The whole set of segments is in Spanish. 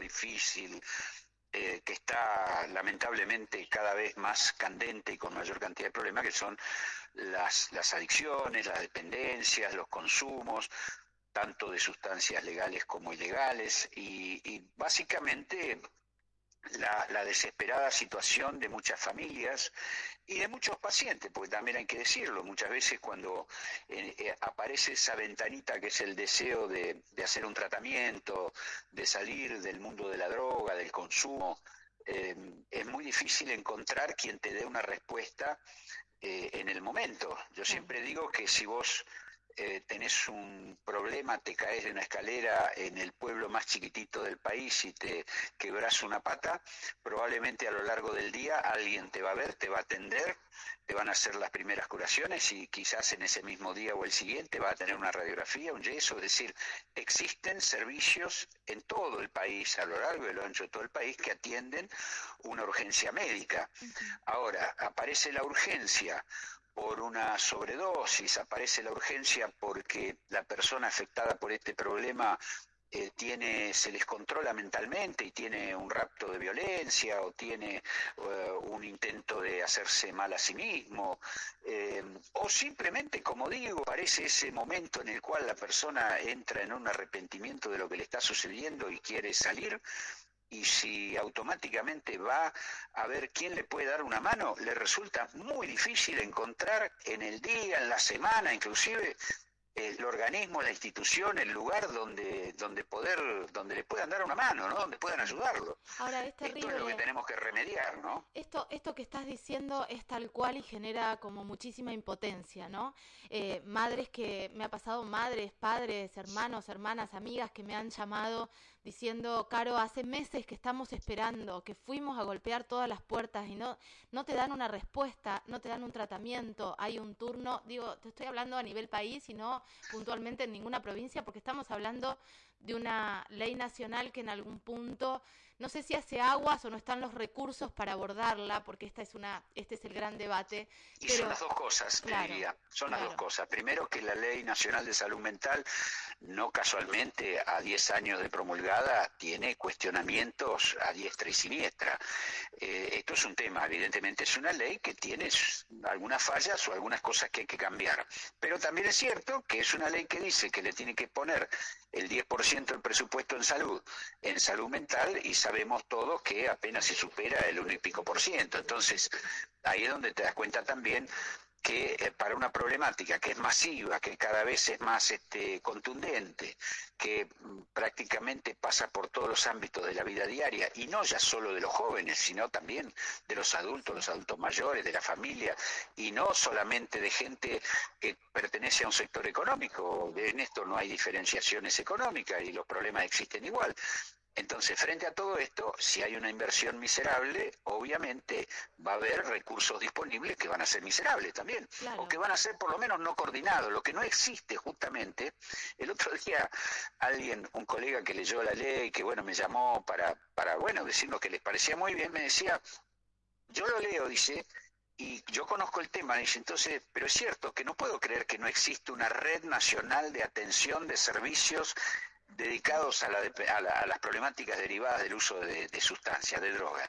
difícil, eh, que está lamentablemente cada vez más candente y con mayor cantidad de problemas, que son las, adicciones, las dependencias, los consumos, tanto de sustancias legales como ilegales, y básicamente la, desesperada situación de muchas familias y de muchos pacientes, porque también hay que decirlo, muchas veces cuando eh, eh, aparece esa ventanita que es el deseo de, hacer un tratamiento, de salir del mundo de la droga, del consumo, eh, es muy difícil encontrar quien te dé una respuesta en el momento. Yo siempre digo que si vos eh, tenés un problema, te caes de una escalera en el pueblo más chiquitito del país y te quebras una pata, probablemente a lo largo del día alguien te va a ver, te va a atender, te van a hacer las primeras curaciones y quizás en ese mismo día o el siguiente va a tener una radiografía, un yeso, es decir, existen servicios en todo el país, a lo largo y a lo ancho de todo el país, que atienden una urgencia médica. Ahora, aparece la urgencia por una sobredosis, aparece la urgencia porque la persona afectada por este problema eh, tiene, se les controla mentalmente y tiene un rapto de violencia o tiene eh, un intento de hacerse mal a sí mismo, eh, o simplemente, como digo, parece ese momento en el cual la persona entra en un arrepentimiento de lo que le está sucediendo y quiere salir, y si automáticamente va a ver quién le puede dar una mano, le resulta muy difícil encontrar en el día, en la semana, inclusive el organismo, la institución, el lugar donde, donde poder, donde le puedan dar una mano, ¿no? Donde puedan ayudarlo. Ahora es Esto es lo que tenemos que remediar, ¿no? Esto, esto que estás diciendo es tal cual y genera como muchísima impotencia, ¿no? Eh, madres que me ha pasado, madres, padres, hermanos, hermanas, amigas que me han llamado diciendo, Caro, hace meses que estamos esperando, que fuimos a golpear todas las puertas y no, no te dan una respuesta, no te dan un tratamiento, hay un turno, digo, te estoy hablando a nivel país y no puntualmente en ninguna provincia, porque estamos hablando de una ley nacional que en algún punto no sé si hace aguas o no están los recursos para abordarla, porque esta es una, este es el gran debate. Y son las dos cosas, diría. Son las dos cosas. Primero que la Ley Nacional de Salud Mental, no casualmente a 10 años de promulgada, tiene cuestionamientos a diestra y siniestra. Eh, esto es un tema, evidentemente es una ley que tiene algunas fallas o algunas cosas que hay que cambiar. Pero también es cierto que es una ley que dice que le tiene que poner el 10% del presupuesto en salud, en salud mental, y sabemos todos que apenas se supera el 1 y pico por ciento. Entonces, ahí es donde te das cuenta también que eh, para una problemática que es masiva, que cada vez es más este, contundente, que mm, prácticamente pasa por todos los ámbitos de la vida diaria, y no ya solo de los jóvenes, sino también de los adultos, los adultos mayores, de la familia, y no solamente de gente que pertenece a un sector económico, en esto no hay diferenciaciones económicas y los problemas existen igual, entonces, frente a todo esto, si hay una inversión miserable, obviamente va a haber recursos disponibles que van a ser miserables también, o que van a ser por lo menos no coordinados, lo que no existe justamente. El otro día alguien, un colega que leyó la ley, que bueno, me llamó para, para bueno, decirnos que les parecía muy bien, me decía, yo lo leo, dice, y yo conozco el tema, dice entonces, pero es cierto que no puedo creer que no existe una red nacional de atención de servicios dedicados a, las problemáticas derivadas del uso de, sustancias, de drogas.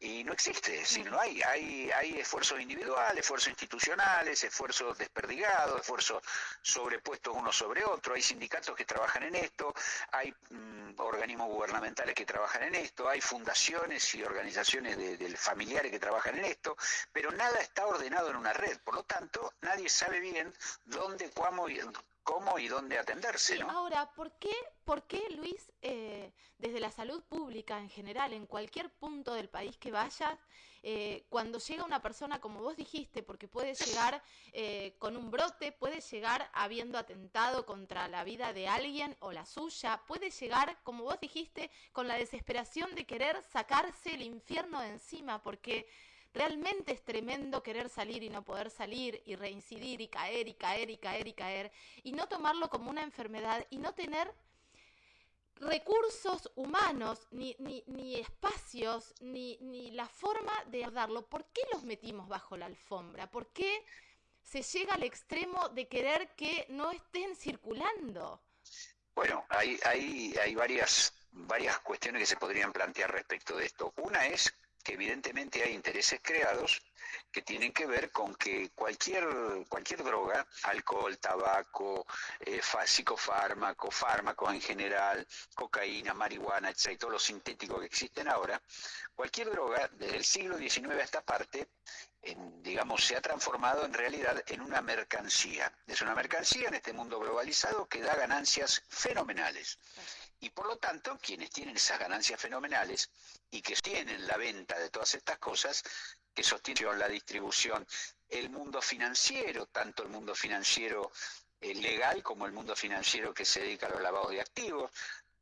Y no existe, si no hay, hay, hay esfuerzos individuales, esfuerzos institucionales, esfuerzos desperdigados, esfuerzos sobrepuestos uno sobre otro, hay sindicatos que trabajan en esto, hay mm, organismos gubernamentales que trabajan en esto, hay fundaciones y organizaciones de, familiares que trabajan en esto, pero nada está ordenado en una red, por lo tanto, nadie sabe bien dónde, cómo y cómo y dónde atenderse. ¿no? Ahora, ¿por qué, por qué Luis, eh, desde la salud pública en general, en cualquier punto del país que vayas, eh, cuando llega una persona, como vos dijiste, porque puede llegar eh, con un brote, puede llegar habiendo atentado contra la vida de alguien o la suya, puede llegar, como vos dijiste, con la desesperación de querer sacarse el infierno de encima, porque Realmente es tremendo querer salir y no poder salir y reincidir y caer y caer y caer y caer y no tomarlo como una enfermedad y no tener recursos humanos, ni, ni, ni espacios, ni, ni, la forma de darlo. ¿Por qué los metimos bajo la alfombra? ¿Por qué se llega al extremo de querer que no estén circulando? Bueno, hay, hay, hay varias varias cuestiones que se podrían plantear respecto de esto. Una es que evidentemente hay intereses creados que tienen que ver con que cualquier, cualquier droga, alcohol, tabaco, eh, psicofármaco, fármacos en general, cocaína, marihuana, etc., todos los sintéticos que existen ahora, cualquier droga desde el siglo XIX a esta parte, digamos, se ha transformado en realidad en una mercancía. Es una mercancía en este mundo globalizado que da ganancias fenomenales. Y por lo tanto, quienes tienen esas ganancias fenomenales y que tienen la venta de todas estas cosas, que sostienen la distribución, el mundo financiero, tanto el mundo financiero eh, legal como el mundo financiero que se dedica a los lavados de activos,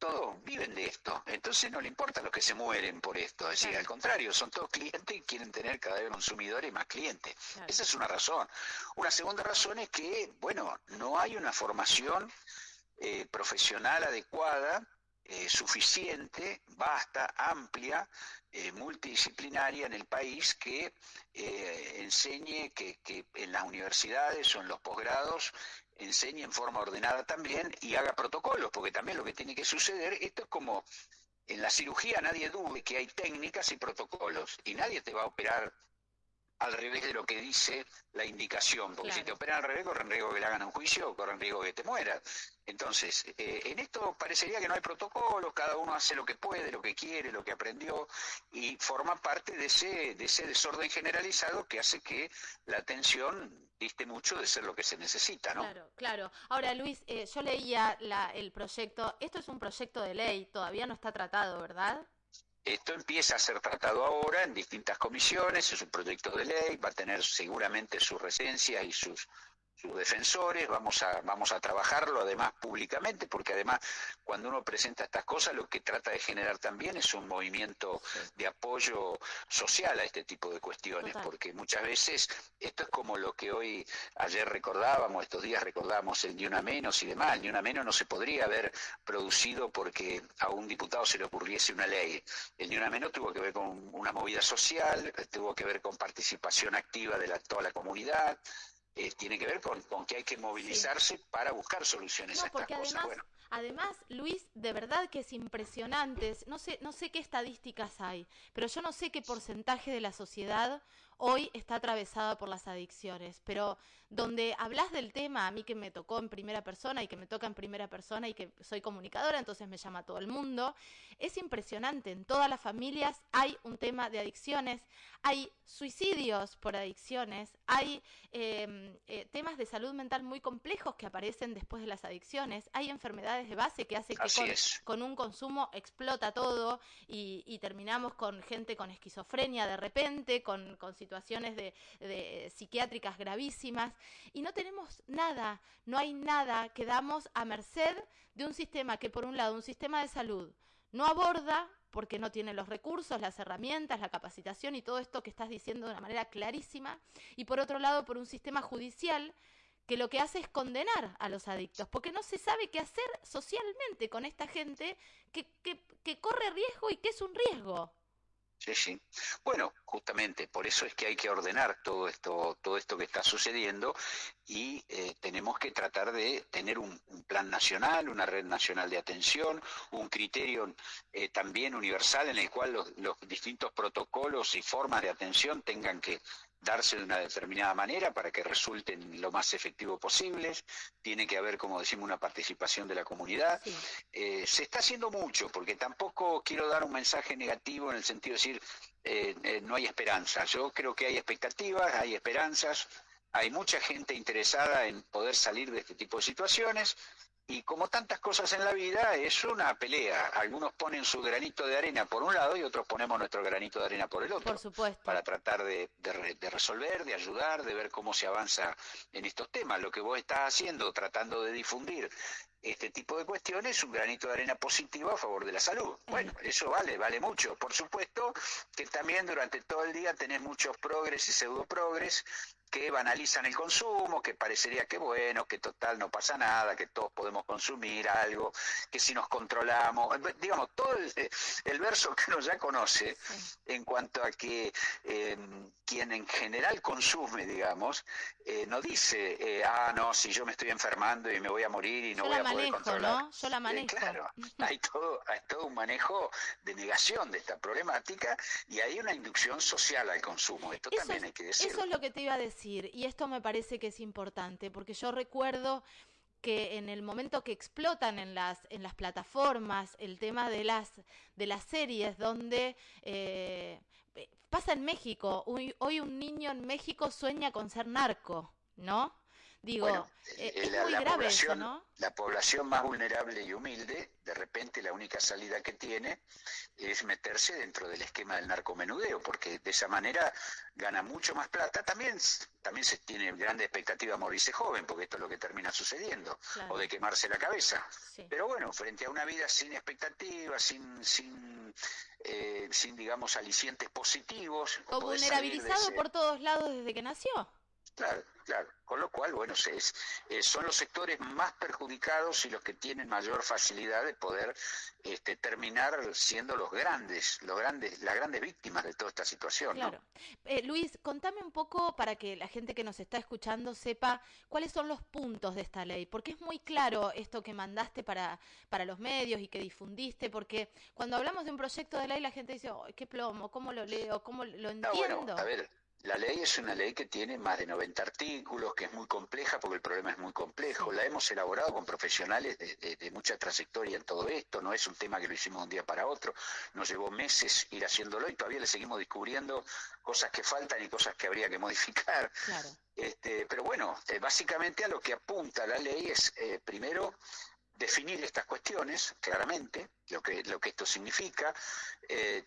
todos viven de esto. Entonces no le importa los que se mueren por esto. Es decir, al contrario, son todos clientes y quieren tener cada vez consumidores y más clientes. Esa es una razón. Una segunda razón es que, bueno, no hay una formación eh, profesional adecuada, eh, suficiente, vasta, amplia, eh, multidisciplinaria en el país que enseñe que, que, en las universidades o en los posgrados enseñe en forma ordenada también y haga protocolos, porque también lo que tiene que suceder, esto es como en la cirugía nadie dude que hay técnicas y protocolos y nadie te va a operar al revés de lo que dice la indicación, porque si te operan al revés corren riesgo que le hagan un juicio o corren riesgo que te mueras. Entonces, eh, en esto parecería que no hay protocolo, cada uno hace lo que puede, lo que quiere, lo que aprendió y forma parte de ese, de ese desorden generalizado que hace que la atención diste mucho de ser lo que se necesita, ¿no? Claro, claro. Ahora, Luis, eh, yo leía la, el proyecto, esto es un proyecto de ley, todavía no está tratado, ¿verdad? Esto empieza a ser tratado ahora en distintas comisiones, es un proyecto de ley, va a tener seguramente su recencia y sus sus defensores, vamos a, vamos a trabajarlo además públicamente, porque además cuando uno presenta estas cosas lo que trata de generar también es un movimiento de apoyo social a este tipo de cuestiones, porque muchas veces esto es como lo que hoy, ayer recordábamos, estos días recordábamos el Ni Una Menos y demás, el Ni Una Menos no se podría haber producido porque a un diputado se le ocurriese una ley, el Ni Una Menos tuvo que ver con una movida social, tuvo que ver con participación activa de la, toda la comunidad, eh, tiene que ver con, con, que hay que movilizarse para buscar soluciones a estas cosas. Además, además, Luis, de verdad que es impresionante. No sé, no sé qué estadísticas hay, pero yo no sé qué porcentaje de la sociedad hoy está atravesada por las adicciones, pero donde hablas del tema, a mí que me tocó en primera persona y que me toca en primera persona y que soy comunicadora, entonces me llama todo el mundo, es impresionante, en todas las familias hay un tema de adicciones, hay suicidios por adicciones, hay em, eh, temas de salud mental muy complejos que aparecen después de las adicciones, hay enfermedades de base que hacen que con, un consumo explota todo y, terminamos con gente con esquizofrenia de repente, con, con situaciones de, psiquiátricas gravísimas y no tenemos nada, no hay nada, quedamos a merced de un sistema que por un lado, un sistema de salud no aborda porque no tiene los recursos, las herramientas, la capacitación y todo esto que estás diciendo de una manera clarísima, y por otro lado por un sistema judicial que lo que hace es condenar a los adictos, porque no se sabe qué hacer socialmente con esta gente que, que, que corre riesgo y que es un riesgo. Sí, sí. Bueno, justamente por eso es que hay que ordenar todo esto, todo esto que está sucediendo y eh, tenemos que tratar de tener un, plan nacional, una red nacional de atención, un criterio eh, también universal en el cual los, los distintos protocolos y formas de atención tengan que darse de una determinada manera para que resulten lo más efectivo posibles. Tiene que haber, como decimos, una participación de la comunidad. Eh, se está haciendo mucho, porque tampoco quiero dar un mensaje negativo en el sentido de decir eh, eh, no hay esperanza. Yo creo que hay expectativas, hay esperanzas, hay mucha gente interesada en poder salir de este tipo de situaciones. Y como tantas cosas en la vida, es una pelea. Algunos ponen su granito de arena por un lado y otros ponemos nuestro granito de arena por el otro. Por supuesto. Para tratar de, de, resolver, de ayudar, de ver cómo se avanza en estos temas. Lo que vos estás haciendo, tratando de difundir este tipo de cuestiones, un granito de arena positivo a favor de la salud. Bueno, eso vale, vale mucho. Por supuesto que también durante todo el día tenés muchos progres y pseudo progres que banalizan el consumo, que parecería que bueno, que total no pasa nada, que todos podemos consumir algo, que si nos controlamos, digamos, todo el, verso que uno ya conoce en cuanto a que eh, quien en general consume, digamos, eh, no dice, eh, ah, no, si yo me estoy enfermando y me voy a morir y no voy a manejo, ¿no? Yo la manejo. claro, hay todo, hay todo un manejo de negación de esta problemática y hay una inducción social al consumo. Esto también hay que decirlo. Eso es lo que te iba a decir y esto me parece que es importante porque yo recuerdo que en el momento que explotan en las en las plataformas el tema de las de las series donde eh, pasa en México hoy, hoy un niño en México sueña con ser narco no Digo, eh, es la, muy grave población, ¿no? La población más vulnerable y humilde, de repente la única salida que tiene es meterse dentro del esquema del narcomenudeo, porque de esa manera gana mucho más plata. También, también se tiene grande expectativa morirse joven, porque esto es lo que termina sucediendo, o de quemarse la cabeza. Pero bueno, frente a una vida sin expectativas, sin, sin, eh, sin digamos, alicientes positivos. O vulnerabilizado por todos lados desde que nació. Claro, claro. Con lo cual, bueno, es, eh, son los sectores más perjudicados y los que tienen mayor facilidad de poder este, terminar siendo los grandes, los grandes, las grandes víctimas de toda esta situación. Claro. Eh, Luis, contame un poco para que la gente que nos está escuchando sepa cuáles son los puntos de esta ley, porque es muy claro esto que mandaste para, para los medios y que difundiste, porque cuando hablamos de un proyecto de ley la gente dice, qué plomo, ¿cómo lo leo? ¿Cómo lo entiendo? a ver, la ley es una ley que tiene más de 90 artículos, que es muy compleja porque el problema es muy complejo. La hemos elaborado con profesionales de, mucha trayectoria en todo esto, no es un tema que lo hicimos de un día para otro, nos llevó meses ir haciéndolo y todavía le seguimos descubriendo cosas que faltan y cosas que habría que modificar. Este, pero bueno, eh, básicamente a lo que apunta la ley es, eh, primero, definir estas cuestiones claramente, lo que, lo que esto significa, eh,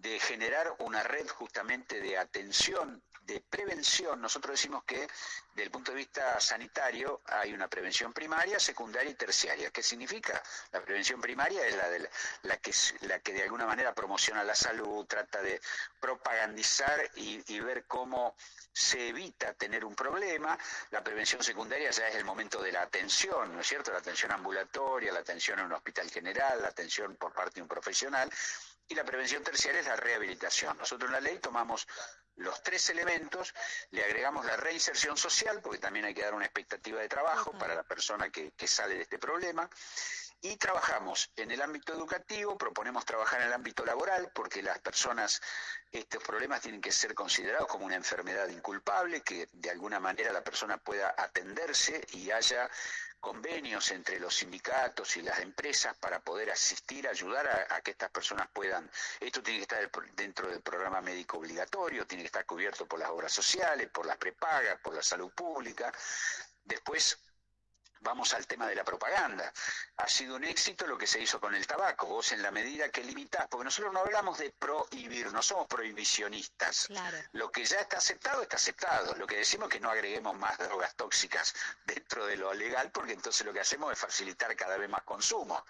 de generar una red justamente de atención, de prevención. Nosotros decimos que desde el punto de vista sanitario hay una prevención primaria, secundaria y terciaria. ¿Qué significa? La prevención primaria es la, de la, que, la que de alguna manera promociona la salud, trata de propagandizar y, y ver cómo se evita tener un problema. La prevención secundaria ya es el momento de la atención, ¿no es cierto? La atención ambulatoria, la atención en un hospital general, la atención por parte de un profesional y la prevención terciaria es la rehabilitación. Nosotros en la ley tomamos los tres elementos, le agregamos la reinserción social, porque también hay que dar una expectativa de trabajo para la persona que, que sale de este problema, y trabajamos en el ámbito educativo, proponemos trabajar en el ámbito laboral, porque las personas, estos problemas tienen que ser considerados como una enfermedad inculpable, que de alguna manera la persona pueda atenderse y haya convenios entre los sindicatos y las empresas para poder asistir, ayudar a, que estas personas puedan, esto tiene que estar dentro del programa médico obligatorio, tiene que estar cubierto por las obras sociales, por las prepagas, por la salud pública. Después, Vamos al tema de la propaganda. Ha sido un éxito lo que se hizo con el tabaco. Vos en la medida que limitás, porque nosotros no hablamos de prohibir, no somos prohibicionistas. Lo que ya está aceptado está aceptado. Lo que decimos es que no agreguemos más drogas tóxicas dentro de lo legal, porque entonces lo que hacemos es facilitar cada vez más consumo.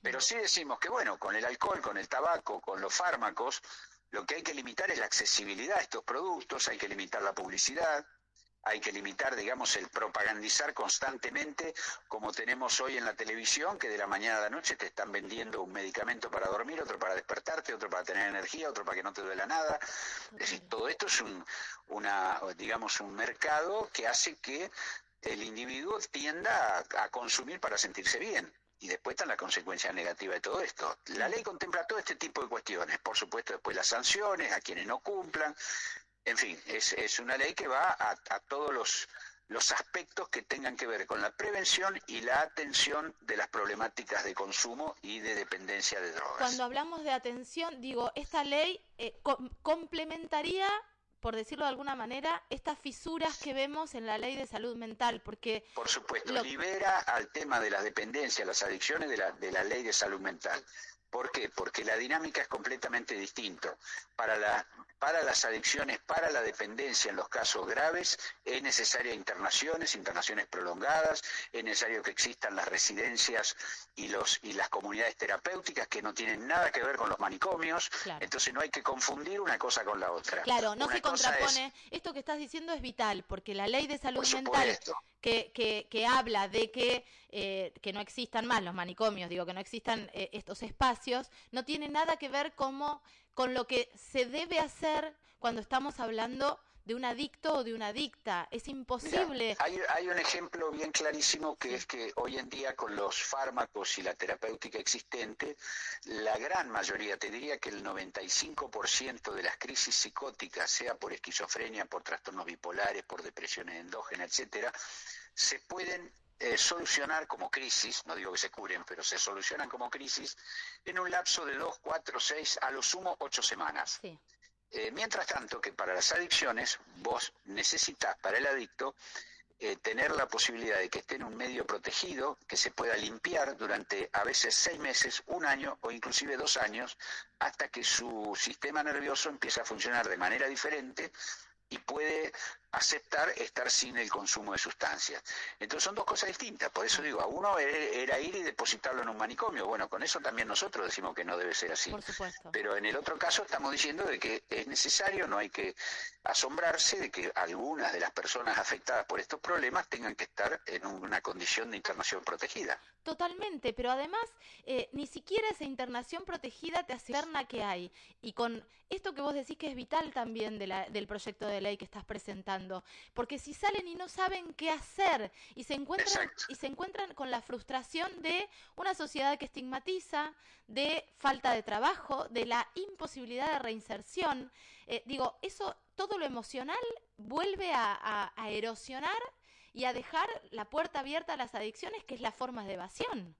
Pero sí decimos que, bueno, con el alcohol, con el tabaco, con los fármacos, lo que hay que limitar es la accesibilidad a estos productos, hay que limitar la publicidad, hay que limitar, digamos, el propagandizar constantemente, como tenemos hoy en la televisión, que de la mañana a la noche te están vendiendo un medicamento para dormir, otro para despertarte, otro para tener energía, otro para que no te duela nada. Es decir, todo esto es un, una, digamos, un mercado que hace que el individuo tienda a, a consumir para sentirse bien. Y después están las consecuencias negativas de todo esto. La ley contempla todo este tipo de cuestiones, por supuesto después las sanciones a quienes no cumplan, en fin, es, una ley que va a, todos los, los aspectos que tengan que ver con la prevención y la atención de las problemáticas de consumo y de dependencia de drogas. Cuando hablamos de atención, digo, esta ley eh, complementaría, por decirlo de alguna manera, estas fisuras que vemos en la ley de salud mental, porque... Por supuesto, libera al tema de la dependencia, las adicciones de la, de la ley de salud mental. ¿Por qué? Porque la dinámica es completamente distinta. Para, la, para las adicciones, para la dependencia en los casos graves, es necesaria internaciones, internaciones prolongadas, es necesario que existan las residencias y, los, y las comunidades terapéuticas que no tienen nada que ver con los manicomios. Entonces no hay que confundir una cosa con la otra. Claro, no se contrapone. Esto que estás diciendo es vital, porque la ley de salud mental que, que, que habla de que, eh, que no existan más los manicomios, digo, que no existan eh, estos espacios, no tiene nada que ver como, con lo que se debe hacer cuando estamos hablando de un adicto o de una adicta. Es imposible. hay, un ejemplo bien clarísimo que es que hoy en día con los fármacos y la terapéutica existente, la gran mayoría, te diría que el 95% de las crisis psicóticas, sea por esquizofrenia, por trastornos bipolares, por depresiones endógenas, etcétera, se pueden eh, solucionar como crisis, no digo que se curen, pero se solucionan como crisis en un lapso de dos, cuatro, seis, a lo sumo ocho semanas. Eh, mientras tanto, que para las adicciones vos necesitas para el adicto eh, tener la posibilidad de que esté en un medio protegido, que se pueda limpiar durante a veces seis meses, un año o inclusive dos años, hasta que su sistema nervioso empiece a funcionar de manera diferente y puede aceptar estar sin el consumo de sustancias. Entonces son dos cosas distintas, por eso digo, a uno era ir y depositarlo en un manicomio, bueno, con eso también nosotros decimos que no debe ser así. Pero en el otro caso estamos diciendo de que es necesario, no hay que asombrarse de que algunas de las personas afectadas por estos problemas tengan que estar en una condición de internación protegida. Totalmente, pero además eh, ni siquiera esa internación protegida te asegura que hay. Y con esto que vos decís que es vital también de la, del proyecto de ley que estás presentando, porque si salen y no saben qué hacer y se encuentran y se encuentran con la frustración de una sociedad que estigmatiza, de falta de trabajo, de la imposibilidad de reinserción, eh, digo, eso todo lo emocional vuelve a erosionar y a dejar la puerta abierta a las adicciones, que es la forma de evasión.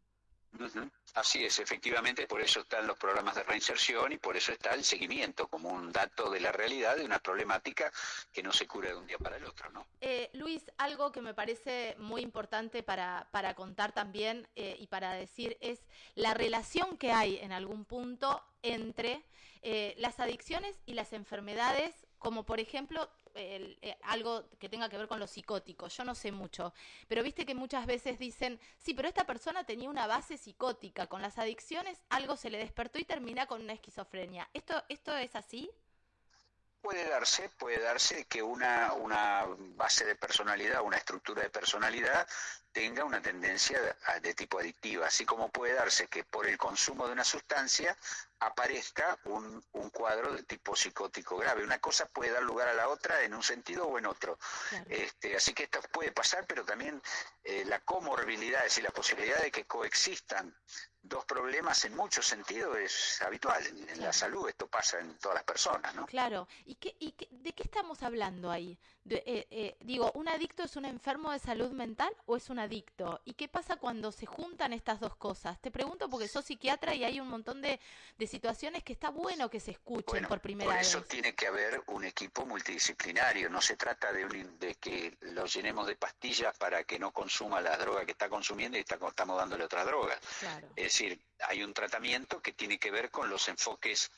Así es, efectivamente, por eso están los programas de reinserción y por eso está el seguimiento como un dato de la realidad de una problemática que no se cura de un día para el otro, ¿no? Eh, Luis, algo que me parece muy importante para, para contar también eh, y para decir es la relación que hay en algún punto entre eh, las adicciones y las enfermedades, como por ejemplo eh, algo que tenga que ver con lo psicótico. Yo no sé mucho, pero viste que muchas veces dicen, sí, pero esta persona tenía una base psicótica, con las adicciones algo se le despertó y termina con una esquizofrenia. ¿Esto, esto es así? Puede darse, puede darse que una, una base de personalidad, una estructura de personalidad tenga una tendencia de tipo adictiva, así como puede darse que por el consumo de una sustancia aparezca un, un, cuadro de tipo psicótico grave. Una cosa puede dar lugar a la otra en un sentido o en otro. Este, así que esto puede pasar, pero también eh, la comorbilidad, es decir, la posibilidad de que coexistan dos problemas en muchos sentidos es habitual. En, la salud esto pasa en todas las personas, ¿no? Claro. ¿Y, qué, y de qué estamos hablando ahí? Eh, eh, digo, ¿un adicto es un enfermo de salud mental o es un adicto? ¿Y qué pasa cuando se juntan estas dos cosas? Te pregunto porque sos psiquiatra y hay un montón de, situaciones que está bueno que se escuchen por primera vez. Por eso tiene que haber un equipo multidisciplinario. No se trata de, de que lo llenemos de pastillas para que no consuma la droga que está consumiendo y está, estamos dándole otra droga. Es decir, hay un tratamiento que tiene que ver con los enfoques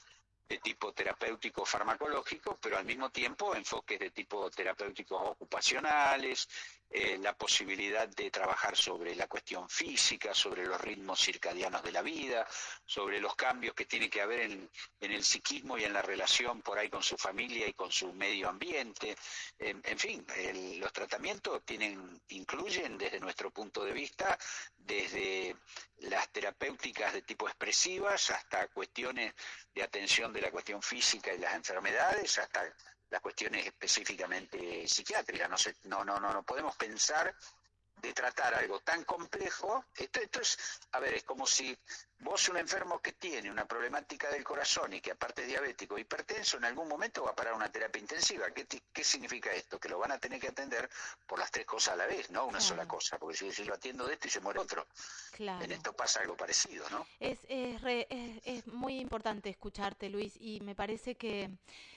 de tipo terapéutico farmacológico, pero al mismo tiempo enfoques de tipo terapéuticos ocupacionales, eh, la posibilidad de trabajar sobre la cuestión física, sobre los ritmos circadianos de la vida, sobre los cambios que tiene que haber en, el psiquismo y en la relación por ahí con su familia y con su medio ambiente. en fin, los tratamientos tienen, incluyen desde nuestro punto de vista, desde las terapéuticas de tipo expresivas hasta cuestiones de atención de la cuestión física y las enfermedades, hasta las cuestiones específicamente psiquiátricas. No, sé, no, no, no, no podemos pensar de tratar algo tan complejo. Esto, esto es, a ver, es como si Vos, un enfermo que tiene una problemática del corazón y que aparte es diabético, hipertenso, en algún momento va a parar una terapia intensiva. ¿Qué, ¿Qué, significa esto? Que lo van a tener que atender por las tres cosas a la vez, no una sola cosa, porque si, lo atiendo de esto y se muere otro. En esto pasa algo parecido, ¿no? Es, es, es, muy importante escucharte, Luis, y me parece que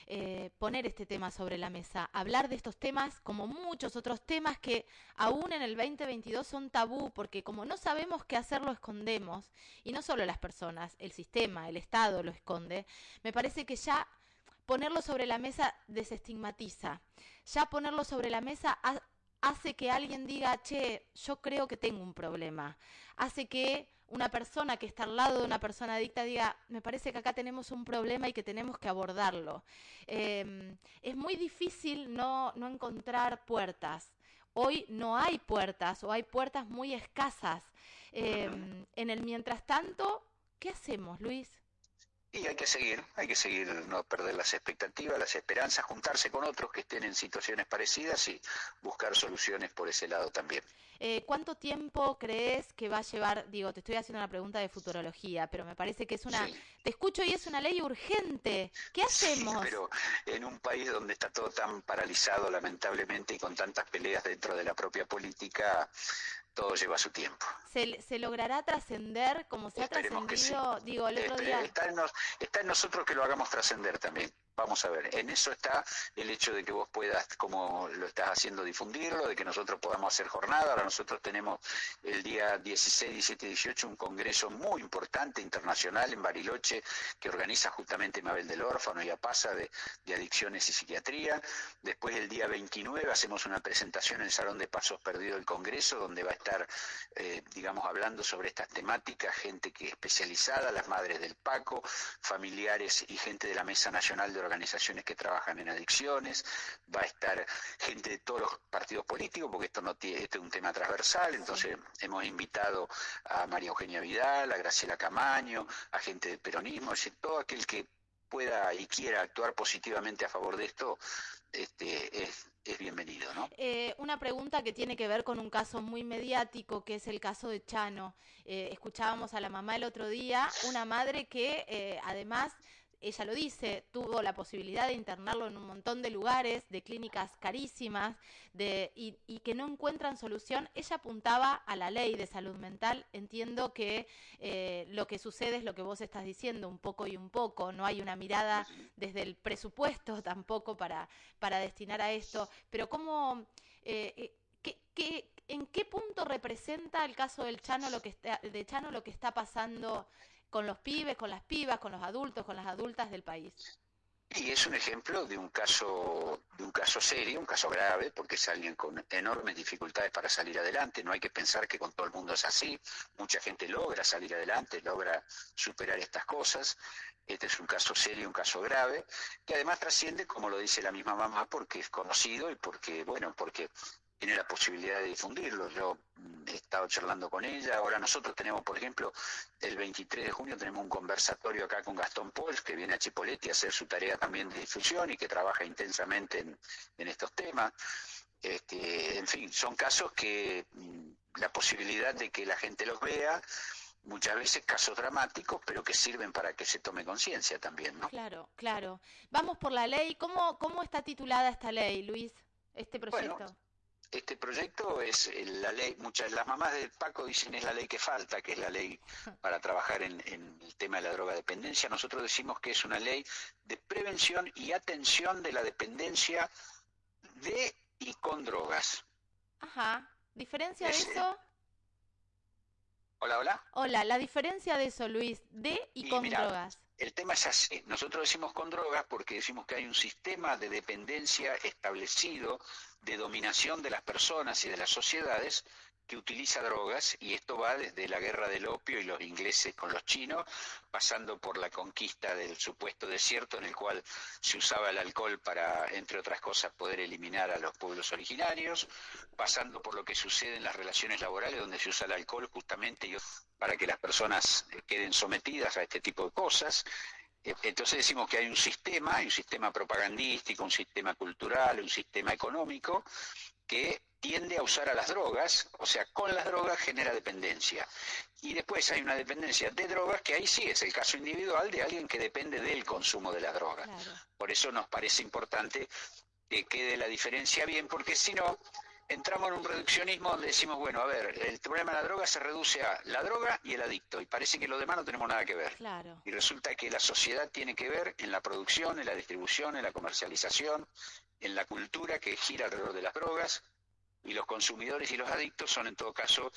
eh, poner este tema sobre la mesa, hablar de estos temas como muchos otros temas que aún en el 2022 son tabú, porque como no sabemos qué hacer, lo escondemos. Y no solo las personas, el sistema, el Estado lo esconde, me parece que ya ponerlo sobre la mesa desestigmatiza. Ya ponerlo sobre la mesa hace que alguien diga, che, yo creo que tengo un problema. Hace que una persona que está al lado de una persona adicta diga, me parece que acá tenemos un problema y que tenemos que abordarlo. Em, es muy difícil no, no encontrar puertas. Hoy no hay puertas o hay puertas muy escasas. Em, en el mientras tanto, ¿qué hacemos, Luis? Y hay que seguir, hay que seguir, no perder las expectativas, las esperanzas, juntarse con otros que estén en situaciones parecidas y buscar soluciones por ese lado también. Eh, ¿Cuánto tiempo crees que va a llevar? Digo, te estoy haciendo una pregunta de futurología, pero me parece que es una. Te escucho y es una ley urgente. ¿Qué hacemos? Sí, pero en un país donde está todo tan paralizado, lamentablemente, y con tantas peleas dentro de la propia política, todo lleva su tiempo. ¿Se, se logrará trascender como se ha trascendido? Digo, el otro día... está, en nosotros que lo hagamos trascender también. Vamos a ver, en eso está el hecho de que vos puedas, como lo estás haciendo, difundirlo, de que nosotros podamos hacer jornada. Ahora nosotros tenemos el día 16, 17 y 18 un congreso muy importante internacional en Bariloche que organiza justamente Mabel del Órfano y APASA de, de Adicciones y Psiquiatría. Después el día 29 hacemos una presentación en el Salón de Pasos Perdido del Congreso donde va a estar, eh, digamos, hablando sobre estas temáticas, gente que es especializada, las madres del Paco, familiares y gente de la Mesa Nacional de organizaciones que trabajan en adicciones, va a estar gente de todos los partidos políticos, porque esto no tiene, este es un tema transversal, entonces hemos invitado a María Eugenia Vidal, a Graciela Camaño, a gente del peronismo, es decir, todo aquel que pueda y quiera actuar positivamente a favor de esto, este, es, bienvenido, ¿no? Eh, una pregunta que tiene que ver con un caso muy mediático, que es el caso de Chano. Eh, escuchábamos a la mamá el otro día, una madre que eh, además ella lo dice, tuvo la posibilidad de internarlo en un montón de lugares, de clínicas carísimas, de, y, que no encuentran solución. Ella apuntaba a la ley de salud mental. Entiendo que eh, lo que sucede es lo que vos estás diciendo, un poco y un poco. No hay una mirada desde el presupuesto tampoco para, para destinar a esto. Pero ¿cómo... Eh, eh, ¿En qué punto representa el caso del Chano lo que está, de Chano lo que está pasando con los pibes, con las pibas, con los adultos, con las adultas del país. Y es un ejemplo de un caso, de un caso serio, un caso grave, porque es alguien con enormes dificultades para salir adelante. No hay que pensar que con todo el mundo es así. Mucha gente logra salir adelante, logra superar estas cosas. Este es un caso serio, un caso grave, que además trasciende, como lo dice la misma mamá, porque es conocido y porque, bueno, porque tiene la posibilidad de difundirlo. Yo he estado charlando con ella. Ahora nosotros tenemos, por ejemplo, el 23 de junio tenemos un conversatorio acá con Gastón Pols, que viene a Chipoletti a hacer su tarea también de difusión y que trabaja intensamente en, estos temas. Este, en fin, son casos que mm, la posibilidad de que la gente los vea, muchas veces casos dramáticos, pero que sirven para que se tome conciencia también, ¿no? Claro, claro. Vamos por la ley. ¿Cómo, cómo está titulada esta ley, Luis? Este proyecto este proyecto es eh, la ley, muchas las mamás de Paco dicen es la ley que falta, que es la ley para trabajar en, el tema de la droga dependencia. Nosotros decimos que es una ley de prevención y atención de la dependencia de y con drogas. Ajá. ¿Diferencia de eso? Hola, hola. Hola, la diferencia de eso, Luis, de y, con drogas. El tema es así. Nosotros decimos con drogas porque decimos que hay un sistema de dependencia establecido de dominación de las personas y de las sociedades que utiliza drogas y esto va desde la guerra del opio y los ingleses con los chinos, pasando por la conquista del supuesto desierto en el cual se usaba el alcohol para, entre otras cosas, poder eliminar a los pueblos originarios, pasando por lo que sucede en las relaciones laborales donde se usa el alcohol justamente para que las personas queden sometidas a este tipo de cosas. Eh, entonces decimos que hay un sistema, hay un sistema propagandístico, un sistema cultural, un sistema económico que tiende a usar a las drogas, o sea, con las drogas genera dependencia. Y después hay una dependencia de drogas que ahí sí es el caso individual de alguien que depende del consumo de las drogas. Por eso nos parece importante que quede la diferencia bien, porque si no, entramos en un reduccionismo donde decimos, bueno, a ver, el problema de la droga se reduce a la droga y el adicto, y parece que lo demás no tenemos nada que ver. Y resulta que la sociedad tiene que ver en la producción, en la distribución, en la comercialización, en la cultura que gira alrededor de las drogas, y los consumidores y los adictos son en todo caso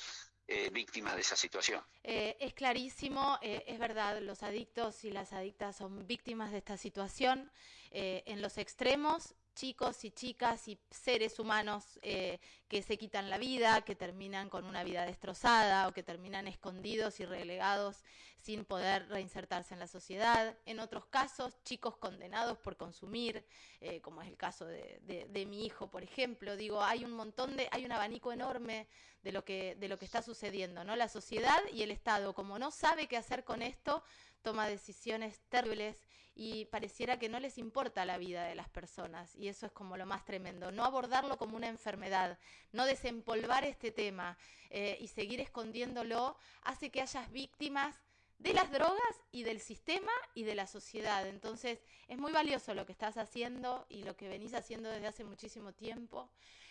eh, víctimas de esa situación. Eh, es clarísimo, eh, es verdad, los adictos y las adictas son víctimas de esta situación. en los extremos chicos y chicas y seres humanos eh, que se quitan la vida, que terminan con una vida destrozada o que terminan escondidos y relegados sin poder reinsertarse en la sociedad. En otros casos, chicos condenados por consumir, eh, como es el caso de, de, mi hijo, por ejemplo. Digo, hay un montón de, hay un abanico enorme de lo que, de lo que está sucediendo, ¿no? La sociedad y el Estado, como no sabe qué hacer con esto, toma decisiones terribles y pareciera que no les importa la vida de las personas y eso es como lo más tremendo. No abordarlo como una enfermedad, no desempolvar este tema eh, y seguir escondiéndolo hace que hayas víctimas de las drogas y del sistema y de la sociedad. Entonces es muy valioso lo que estás haciendo y lo que venís haciendo desde hace muchísimo tiempo.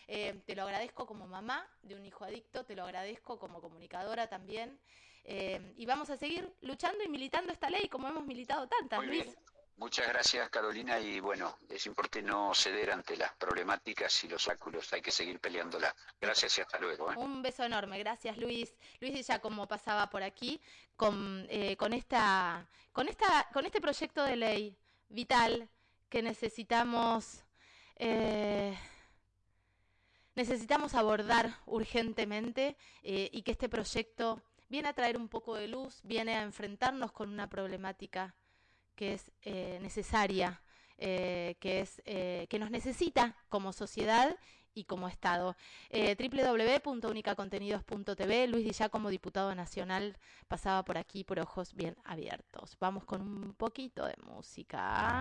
Eh, te lo agradezco como mamá de un hijo adicto, te lo agradezco como comunicadora también. Eh, y vamos a seguir luchando y militando esta ley como hemos militado tantas, Luis. Muchas gracias, Carolina. Y bueno, es importante no ceder ante las problemáticas y los áculos. Hay que seguir peleándola. Gracias y hasta luego. ¿eh? Un beso enorme. Gracias, Luis. Luis ya como pasaba por aquí con, eh, con, esta, con, esta, con este proyecto de ley vital que necesitamos. Eh, necesitamos abordar urgentemente y que este proyecto viene a traer un poco de luz, viene a enfrentarnos con una problemática que es eh, necesaria, eh, que, es, eh, que nos necesita como sociedad y como Estado. Www.unicacontenidos.tv, Luis Dillá como diputado nacional pasaba por aquí por ojos bien abiertos. Vamos con un poquito de música.